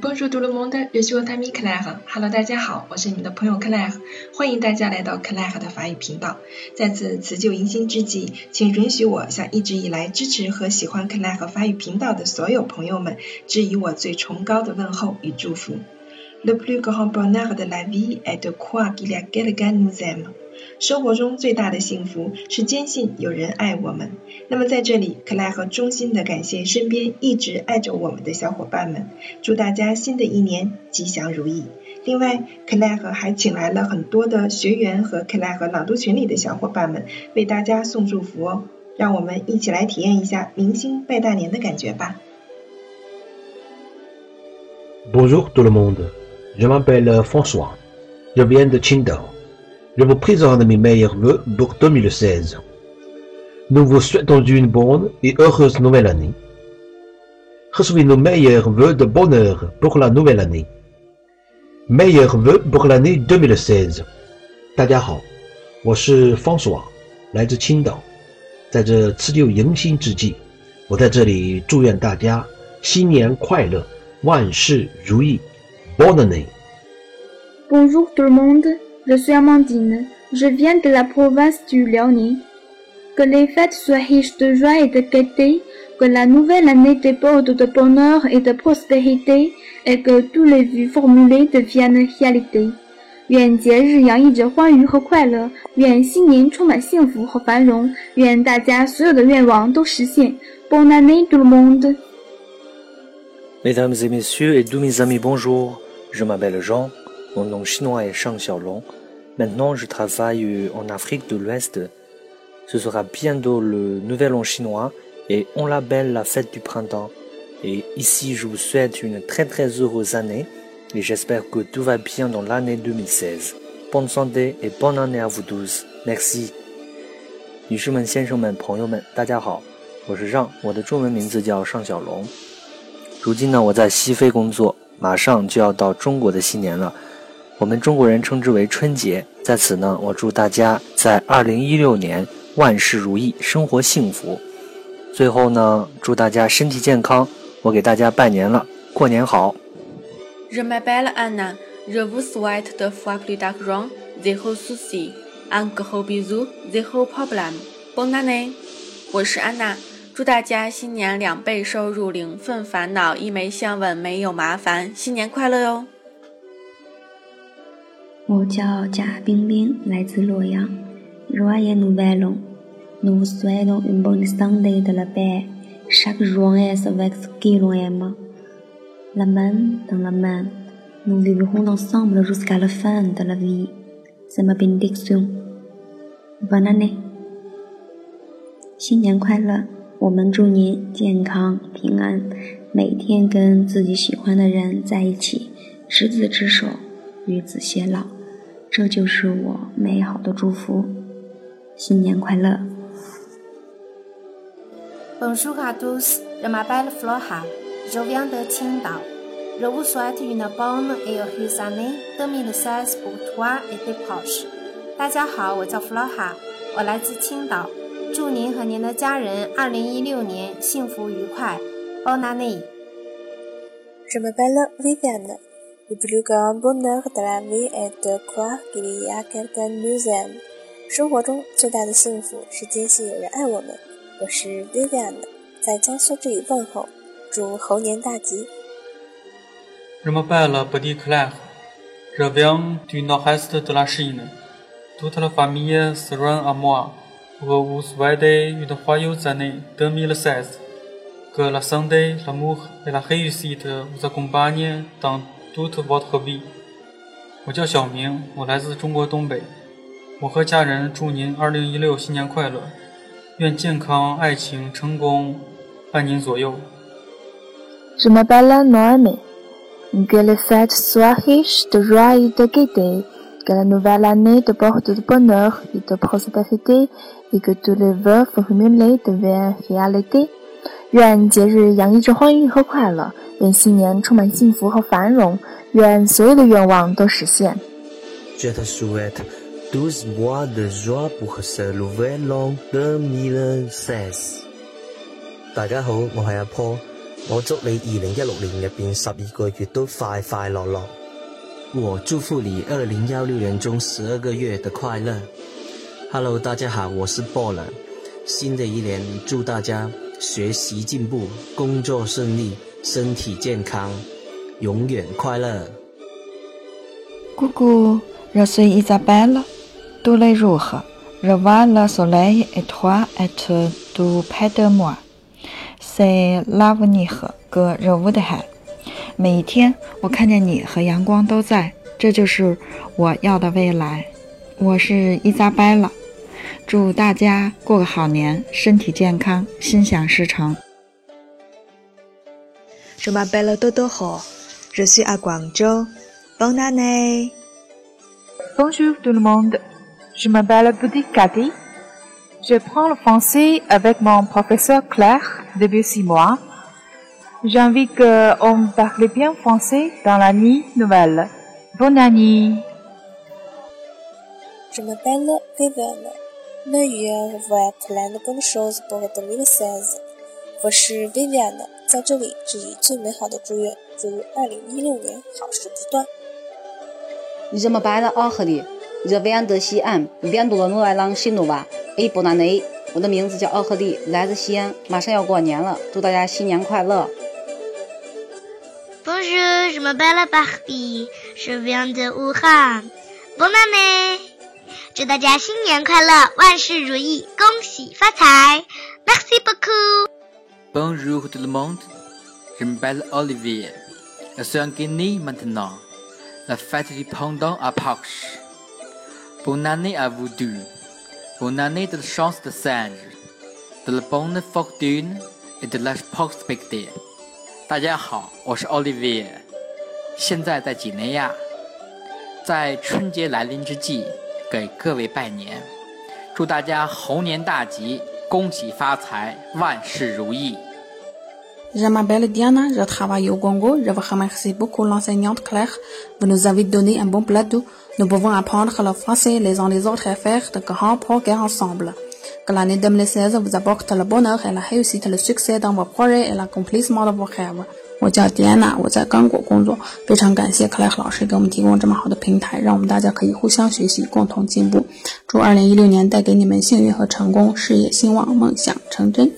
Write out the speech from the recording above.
Bonjour tout le monde, je suis votre ami Claire. Hello，大家好，我是你们的朋友 Claire，欢迎大家来到 Claire 的法语频道。在此辞旧迎新之际，请允许我向一直以来支持和喜欢 Claire 法语频道的所有朋友们，致以我最崇高的问候与祝福。Le plus grand bonheur de la vie est de croire qu'il y a quelqu'un nous aime。生活中最大的幸福是坚信有人爱我们。那么在这里，克莱和衷心的感谢身边一直爱着我们的小伙伴们，祝大家新的一年吉祥如意。另外，克莱和还请来了很多的学员和克莱和朗读群里的小伙伴们为大家送祝福哦。让我们一起来体验一下明星拜大年的感觉吧。Bonjour tout le monde, je m'appelle François, je viens de Qingdao. Je vous présente mes meilleurs voeux pour 2016. Nous vous souhaitons une bonne et heureuse nouvelle année. Recevez nos meilleurs voeux de bonheur pour la nouvelle année. Meilleurs voeux pour l'année 2016. 大家好，我是方爽，来自青岛。在这辞旧迎新之际，我在这里祝愿大家新年快乐，万事如意。 Bonne année. Bonjour tout le monde. Je suis Amandine. Je viens de la province du Liaoning. Que les fêtes soient riches de joie et de gaieté, que la nouvelle année déborde de bonheur et de prospérité, et que tous les vues formulées deviennent réalité. 愿节日洋溢着欢愉和快乐，愿新年充满幸福和繁荣，愿大家所有的愿望都实现。Bonne année tout le monde. Mesdames et messieurs et tous mes amis, bonjour. Je m'appelle Jean. Mon nom chinois est Shang Xiaolong. Maintenant, je travaille en Afrique de l'Ouest. Ce sera bientôt le Nouvel An chinois et on l'appelle la fête du printemps. Et ici, je vous souhaite une très très heureuse année et j'espère que tout va bien dans l'année 2016. Bonne santé et bonne année à vous tous. Merci. 女士们、先生们、朋友们，大家好，我是让，我的中文名字叫尚小龙。如今呢，我在西非工作， 马上就要到中国的新年了。我们中国人称之为春节，在此呢，我祝大家在二零一六年万事如意，生活幸福。最后呢，祝大家身体健康。我给大家拜年了，过年好。Je m'appelle Anna, je vous souhaite de fois plus d'argent, zéro souci, un gros bisou, zéro problème. Bonne année。我是安娜，祝大家新年两倍收入，零份烦恼，一枚香吻，没有麻烦，新年快乐哟！我叫贾冰冰，来自洛阳。Joyeux Nouvel An! Nous vous souhaitons une bonne santé de la paix. Chaque jour est avec ce qui l'on aime. La main dans la main, nous vivrons ensemble jusqu'à la fin de la vie. C'est ma bénédiction. Bonne année! 新年快乐！我们祝您健康平安，每天跟自己喜欢的人在一起，执子之手。与子偕老，这就是我美好的祝福。新年快乐！Bonjour à tous, je m'appelle Flora, je viens de Qingdao. Je vous souhaite une bonne et heureuse année 2016 pour toi et tes proches. 大家好，我叫 Flora，我来自青岛，祝您和您的家人二零一六年幸福愉快。Bonne année! Je m'appelle Viviane. Le plus grand bonheur de la vie est de croire qu'il y a quelqu'un nous aime。生活中最大的幸福是坚信有人爱我们。我是 Vivian，在江苏这里问候，祝猴年大吉。Je m'appelle Petit Claire. Je viens du nord-est de la Chine. Toute la famille sera à moi. Pour vous souhaiter une joyeuse année 2016. Que la santé, l'amour et la réussite vous accompagnent dans tout votre vie. 我叫小明，我来自中国东北。我和家人祝您二零一六新年快乐，愿健康、爱情、成功，伴您左右。Je m'appelle Noémie. Que les fêtes soient riches de joie et de gaieté, que la nouvelle année porte de bonheur et de prospérité, 一个，愿节日洋溢着欢愉和快乐，愿新年充满幸福和繁荣，愿所有的愿望都实现。大家好，我系阿坡，我祝你二零一六年入边十二个月都快快乐乐。我祝福你二零幺六年中十二个月的快乐。Hello，大家好，我是 Ball。新的一年，祝大家学习进步，工作顺利，身体健康，永远快乐。Coucou, je suis Isabelle. Tous les jours, je vois le soleil et toi et du près de moi. C'est l'avenir que je voudrais. 每一天，我看见你和阳光都在，这就是我要的未来。我是伊莎贝拉，祝大家过个好年，身体健康，心想事成。Je m'appelle Dodo je suis à Guangzhou. Bonne année. Bonjour tout le monde. Je m'appelle Bouddhi Cathy. Je prends le français avec mon professeur Claire depuis six mois. J'ai envie qu'on parle bien français dans la nuit nouvelle. Bonne année. Je m'appelle Viviane. Meilleur va être l'un de bonnes choses pour 2016. 我是 Viviane，在这里致以最美好的祝愿，祝二零一六年好事不断。Je m'appelle Aurélie. Je viens de Xi'an. Bientôt le nouvel an chinois. Et bonne année. 我的名字叫奥赫利，来自西安，马上要过年了，祝大家新年快乐。Bonjour, je m'appelle Barbie, je viens de Wuhan. Bonne année! 祝大家新年快乐，万事如意，恭喜发财。Merci beaucoup. Bonjour tout le monde, je m'appelle Olivier. Je suis en Guinée maintenant. La fête du pendant approche. Bonne année à vous deux. Bonne année de la chance de singe, de la bonne fortune et de la prospérité. 大家好，我是 Olivier，现在在几内亚，在春节来临之际，给各位拜年，祝大家猴年大吉，恭喜发财，万事如意。Je m'appelle Diana, je travaille au Congo. Je vous remercie beaucoup l'enseignante Claire. Vous nous avez donné un bon plateau. Nous pouvons apprendre le français les uns les autres et faire de grands progrès ensemble. Que l'année 2016 vous apporte le bonheur et la réussite, le succès dans vos projets et l'accomplissement de vos rêves. 我叫迪安娜，我在刚果工作。非常感谢克莱克老师给我们提供这么好的平台，让我们大家可以互相学习，共同进步。祝2016年带给你们幸运和成功，事业兴旺，梦想成真。